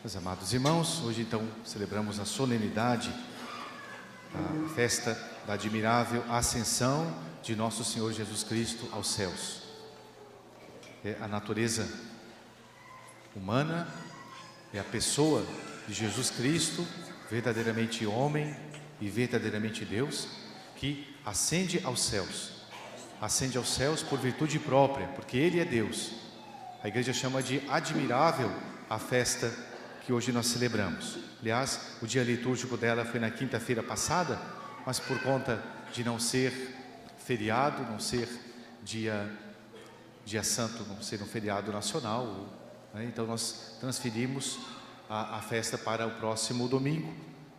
Meus amados irmãos, hoje então celebramos a solenidade, a festa da admirável ascensão de nosso Senhor Jesus Cristo aos céus. É a natureza humana, é a pessoa de Jesus Cristo, verdadeiramente homem e verdadeiramente Deus, que ascende aos céus. Ascende aos céus por virtude própria, porque Ele é Deus. A igreja chama de admirável a festa que hoje nós celebramos. Aliás, o dia litúrgico dela foi na quinta-feira passada, mas por conta de não ser feriado, não ser dia, dia santo, não ser um feriado nacional, né? então nós transferimos a, a festa para o próximo domingo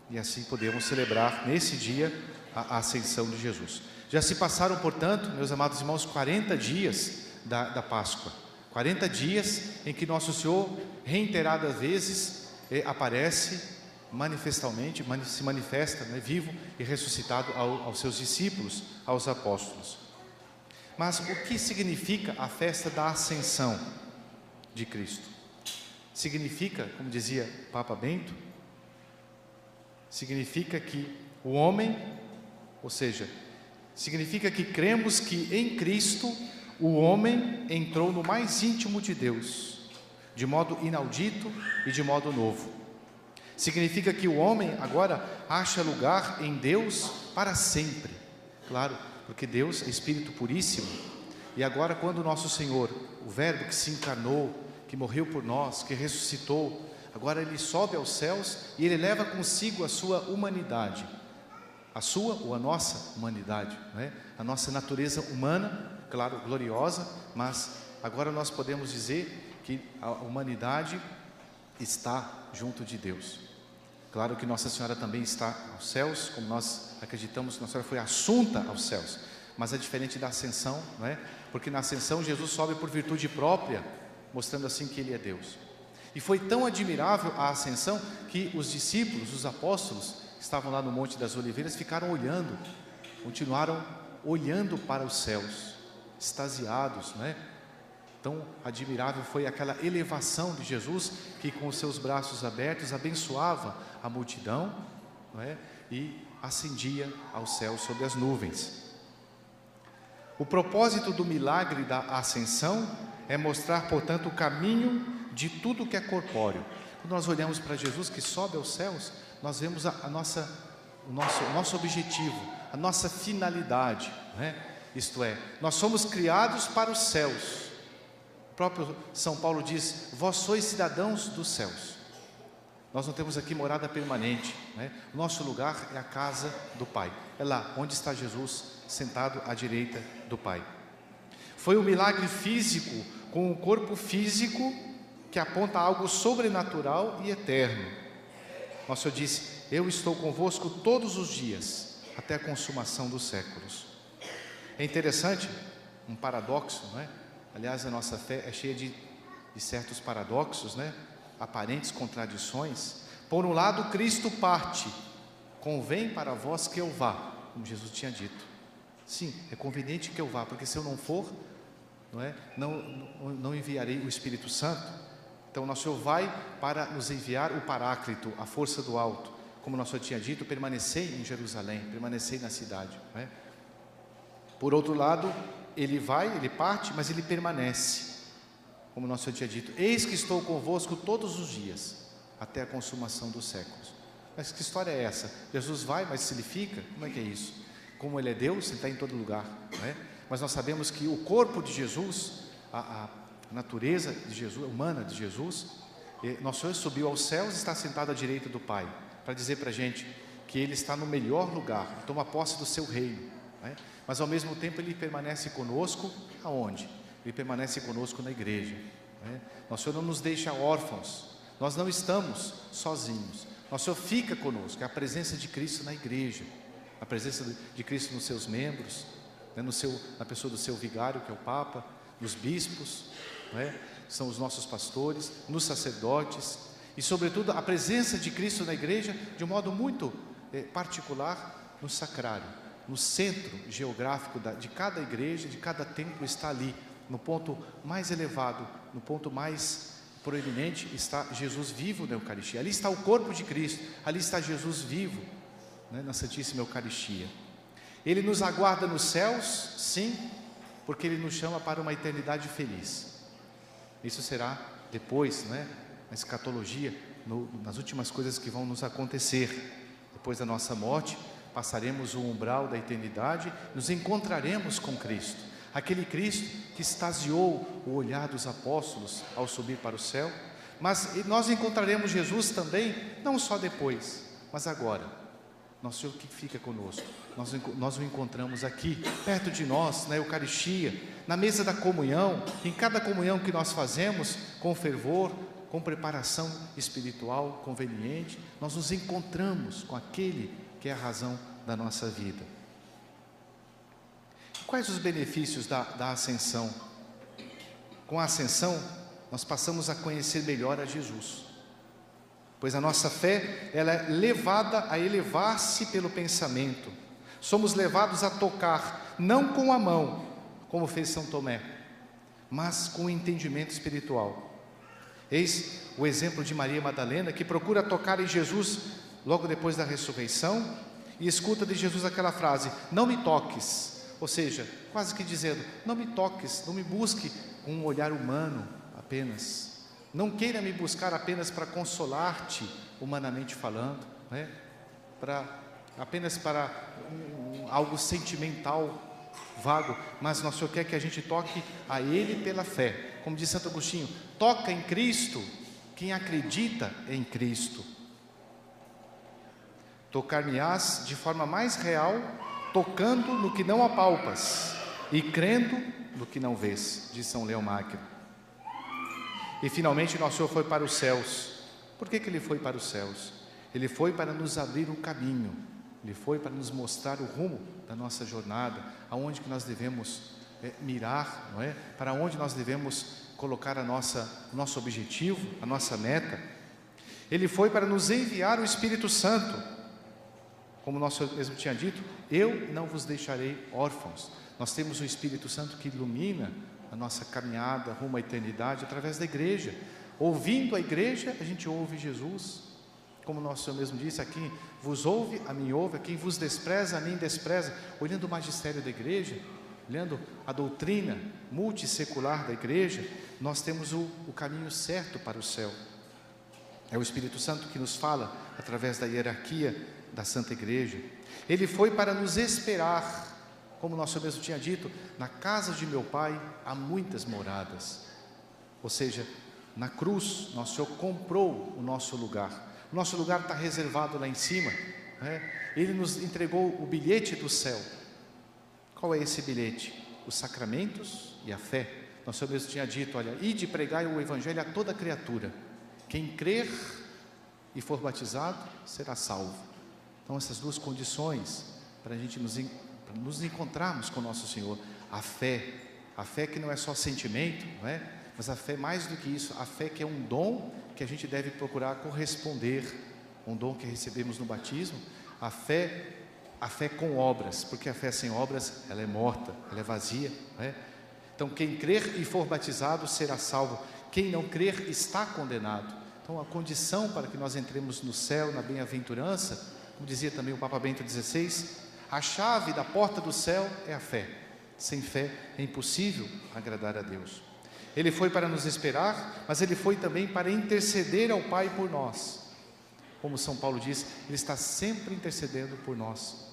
e assim podemos celebrar nesse dia a, a ascensão de Jesus. Já se passaram, portanto, meus amados irmãos, 40 dias da, da Páscoa. 40 dias em que Nosso Senhor, reiteradas vezes, aparece manifestalmente, se manifesta né, vivo e ressuscitado ao, aos seus discípulos, aos apóstolos. Mas o que significa a festa da ascensão de Cristo? Significa, como dizia Papa Bento, significa que o homem, ou seja, significa que cremos que em Cristo o homem entrou no mais íntimo de Deus de modo inaudito e de modo novo. Significa que o homem agora acha lugar em Deus para sempre. Claro, porque Deus é Espírito Puríssimo. E agora, quando o nosso Senhor, o Verbo que se encarnou, que morreu por nós, que ressuscitou, agora ele sobe aos céus e ele leva consigo a sua humanidade. A sua ou a nossa humanidade, é? a nossa natureza humana, claro, gloriosa, mas agora nós podemos dizer que a humanidade está junto de Deus. Claro que Nossa Senhora também está aos céus, como nós acreditamos Nossa Senhora foi assunta aos céus, mas é diferente da ascensão, não é? Porque na ascensão Jesus sobe por virtude própria, mostrando assim que Ele é Deus. E foi tão admirável a ascensão que os discípulos, os apóstolos, que estavam lá no Monte das Oliveiras, ficaram olhando, continuaram olhando para os céus, extasiados, não é? Tão admirável foi aquela elevação de Jesus que, com os seus braços abertos, abençoava a multidão é? e ascendia ao céu sobre as nuvens. O propósito do milagre da ascensão é mostrar, portanto, o caminho de tudo que é corpóreo. Quando nós olhamos para Jesus que sobe aos céus, nós vemos a, a nossa, o, nosso, nosso objetivo, a nossa finalidade. É? Isto é, nós somos criados para os céus próprio São Paulo diz: Vós sois cidadãos dos céus. Nós não temos aqui morada permanente. Né? O nosso lugar é a casa do Pai. É lá onde está Jesus, sentado à direita do Pai. Foi um milagre físico, com um corpo físico que aponta algo sobrenatural e eterno. Nosso Senhor disse: Eu estou convosco todos os dias, até a consumação dos séculos. É interessante, um paradoxo, não é? Aliás, a nossa fé é cheia de, de certos paradoxos, né? aparentes contradições. Por um lado, Cristo parte, convém para vós que eu vá, como Jesus tinha dito. Sim, é conveniente que eu vá, porque se eu não for, não, é? não, não enviarei o Espírito Santo. Então, nosso Senhor vai para nos enviar o Paráclito, a força do alto. Como nosso Senhor tinha dito, permanecei em Jerusalém, permanecei na cidade. É? Por outro lado, ele vai, ele parte, mas ele permanece. Como nosso Senhor tinha dito: Eis que estou convosco todos os dias, até a consumação dos séculos. Mas que história é essa? Jesus vai, mas se ele fica? Como é que é isso? Como ele é Deus, ele está em todo lugar. Não é? Mas nós sabemos que o corpo de Jesus, a, a natureza de Jesus, humana de Jesus, nosso Senhor subiu aos céus e está sentado à direita do Pai, para dizer para a gente que Ele está no melhor lugar, toma posse do seu reino. É? mas ao mesmo tempo ele permanece conosco aonde? Ele permanece conosco na igreja. Né? Nosso Senhor não nos deixa órfãos, nós não estamos sozinhos. Nosso Senhor fica conosco, é a presença de Cristo na igreja, a presença de Cristo nos seus membros, né? no seu, na pessoa do seu vigário, que é o Papa, nos bispos, né? são os nossos pastores, nos sacerdotes, e sobretudo a presença de Cristo na igreja de um modo muito eh, particular no sacrário no centro geográfico de cada igreja, de cada templo, está ali, no ponto mais elevado, no ponto mais proeminente está Jesus vivo na Eucaristia. Ali está o corpo de Cristo, ali está Jesus vivo né, na Santíssima Eucaristia. Ele nos aguarda nos céus, sim, porque Ele nos chama para uma eternidade feliz. Isso será depois, né, na escatologia, no, nas últimas coisas que vão nos acontecer. Depois da nossa morte, passaremos o umbral da eternidade, nos encontraremos com Cristo. Aquele Cristo que extasiou o olhar dos apóstolos ao subir para o céu, mas nós encontraremos Jesus também, não só depois, mas agora. Nosso Senhor que fica conosco, nós, nós o encontramos aqui, perto de nós, na Eucaristia, na mesa da comunhão, em cada comunhão que nós fazemos com fervor, com preparação espiritual conveniente, nós nos encontramos com aquele que é a razão da nossa vida. Quais os benefícios da, da ascensão? Com a ascensão, nós passamos a conhecer melhor a Jesus. Pois a nossa fé, ela é levada a elevar-se pelo pensamento. Somos levados a tocar, não com a mão, como fez São Tomé, mas com o entendimento espiritual. Eis o exemplo de Maria Madalena, que procura tocar em Jesus logo depois da ressurreição e escuta de Jesus aquela frase: Não me toques. Ou seja, quase que dizendo: Não me toques, não me busque com um olhar humano apenas. Não queira me buscar apenas para consolar-te, humanamente falando, né? para, apenas para um, algo sentimental, vago, mas nosso Senhor quer que a gente toque a Ele pela fé. Como diz Santo Agostinho, toca em Cristo quem acredita em Cristo. Tocar-me-ás de forma mais real, tocando no que não apalpas e crendo no que não vês, diz São Leão Magno. E finalmente nosso Senhor foi para os céus. Por que, que ele foi para os céus? Ele foi para nos abrir o caminho, ele foi para nos mostrar o rumo da nossa jornada, aonde que nós devemos é, mirar, não é? Para onde nós devemos colocar a nossa, o nosso objetivo, a nossa meta. Ele foi para nos enviar o Espírito Santo, como o nosso mesmo tinha dito, eu não vos deixarei órfãos. Nós temos o Espírito Santo que ilumina a nossa caminhada rumo à eternidade através da igreja. Ouvindo a igreja, a gente ouve Jesus. Como nosso Senhor mesmo disse, a quem vos ouve, a mim ouve, a quem vos despreza, a mim despreza. Olhando o magistério da igreja, olhando a doutrina multissecular da igreja, nós temos o, o caminho certo para o céu. É o Espírito Santo que nos fala através da hierarquia da Santa Igreja. Ele foi para nos esperar, como nosso mesmo tinha dito, na casa de meu Pai há muitas moradas. Ou seja, na cruz, nosso Senhor comprou o nosso lugar. O nosso lugar está reservado lá em cima. Né? Ele nos entregou o bilhete do céu. Qual é esse bilhete? Os sacramentos e a fé. Nosso Senhor mesmo tinha dito: olha, ide pregar o Evangelho a toda criatura. Quem crer e for batizado será salvo. Então, essas duas condições para a gente nos, nos encontrarmos com o nosso Senhor. A fé, a fé que não é só sentimento, não é? mas a fé mais do que isso, a fé que é um dom que a gente deve procurar corresponder, um dom que recebemos no batismo, a fé, a fé com obras, porque a fé sem obras, ela é morta, ela é vazia, não é? Então, quem crer e for batizado será salvo, quem não crer está condenado. Então, a condição para que nós entremos no céu, na bem-aventurança, como dizia também o Papa Bento XVI, a chave da porta do céu é a fé. Sem fé é impossível agradar a Deus. Ele foi para nos esperar, mas ele foi também para interceder ao Pai por nós. Como São Paulo diz, ele está sempre intercedendo por nós,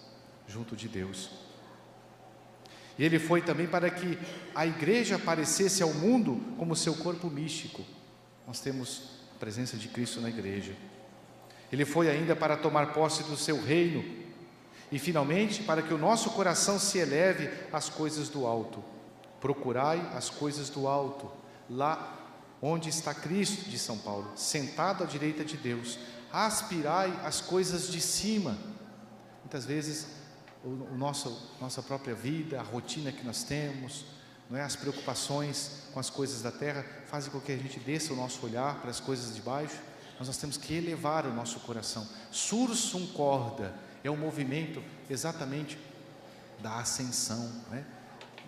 junto de Deus. E ele foi também para que a igreja aparecesse ao mundo como seu corpo místico. Nós temos a presença de Cristo na igreja. Ele foi ainda para tomar posse do seu reino e, finalmente, para que o nosso coração se eleve às coisas do alto. Procurai as coisas do alto, lá onde está Cristo, de São Paulo, sentado à direita de Deus. Aspirai as coisas de cima. Muitas vezes, o, nosso, nossa própria vida, a rotina que nós temos, não é? as preocupações com as coisas da terra, fazem com que a gente desça o nosso olhar para as coisas de baixo mas nós temos que elevar o nosso coração. Sursum corda é um movimento exatamente da ascensão. Né?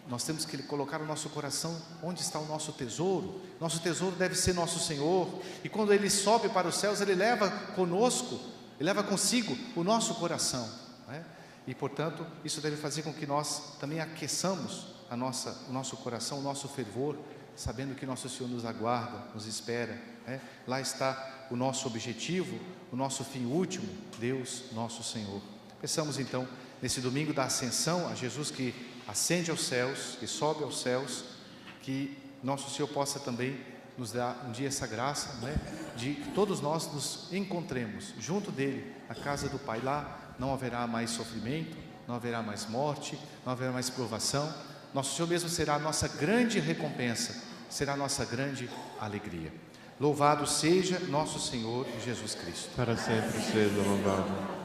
nós temos que colocar o nosso coração onde está o nosso tesouro. Nosso tesouro deve ser nosso Senhor. E quando Ele sobe para os céus, Ele leva conosco, Ele leva consigo o nosso coração. Né? E portanto, isso deve fazer com que nós também aqueçamos a nossa, o nosso coração, o nosso fervor, sabendo que nosso Senhor nos aguarda, nos espera. Né? Lá está o nosso objetivo, o nosso fim último, Deus, nosso Senhor. Peçamos então, nesse domingo da ascensão, a Jesus que ascende aos céus, que sobe aos céus, que nosso Senhor possa também nos dar um dia essa graça, né, de que todos nós nos encontremos junto dele, na casa do Pai. Lá não haverá mais sofrimento, não haverá mais morte, não haverá mais provação. Nosso Senhor mesmo será a nossa grande recompensa, será a nossa grande alegria. Louvado seja nosso Senhor Jesus Cristo. Para sempre seja louvado.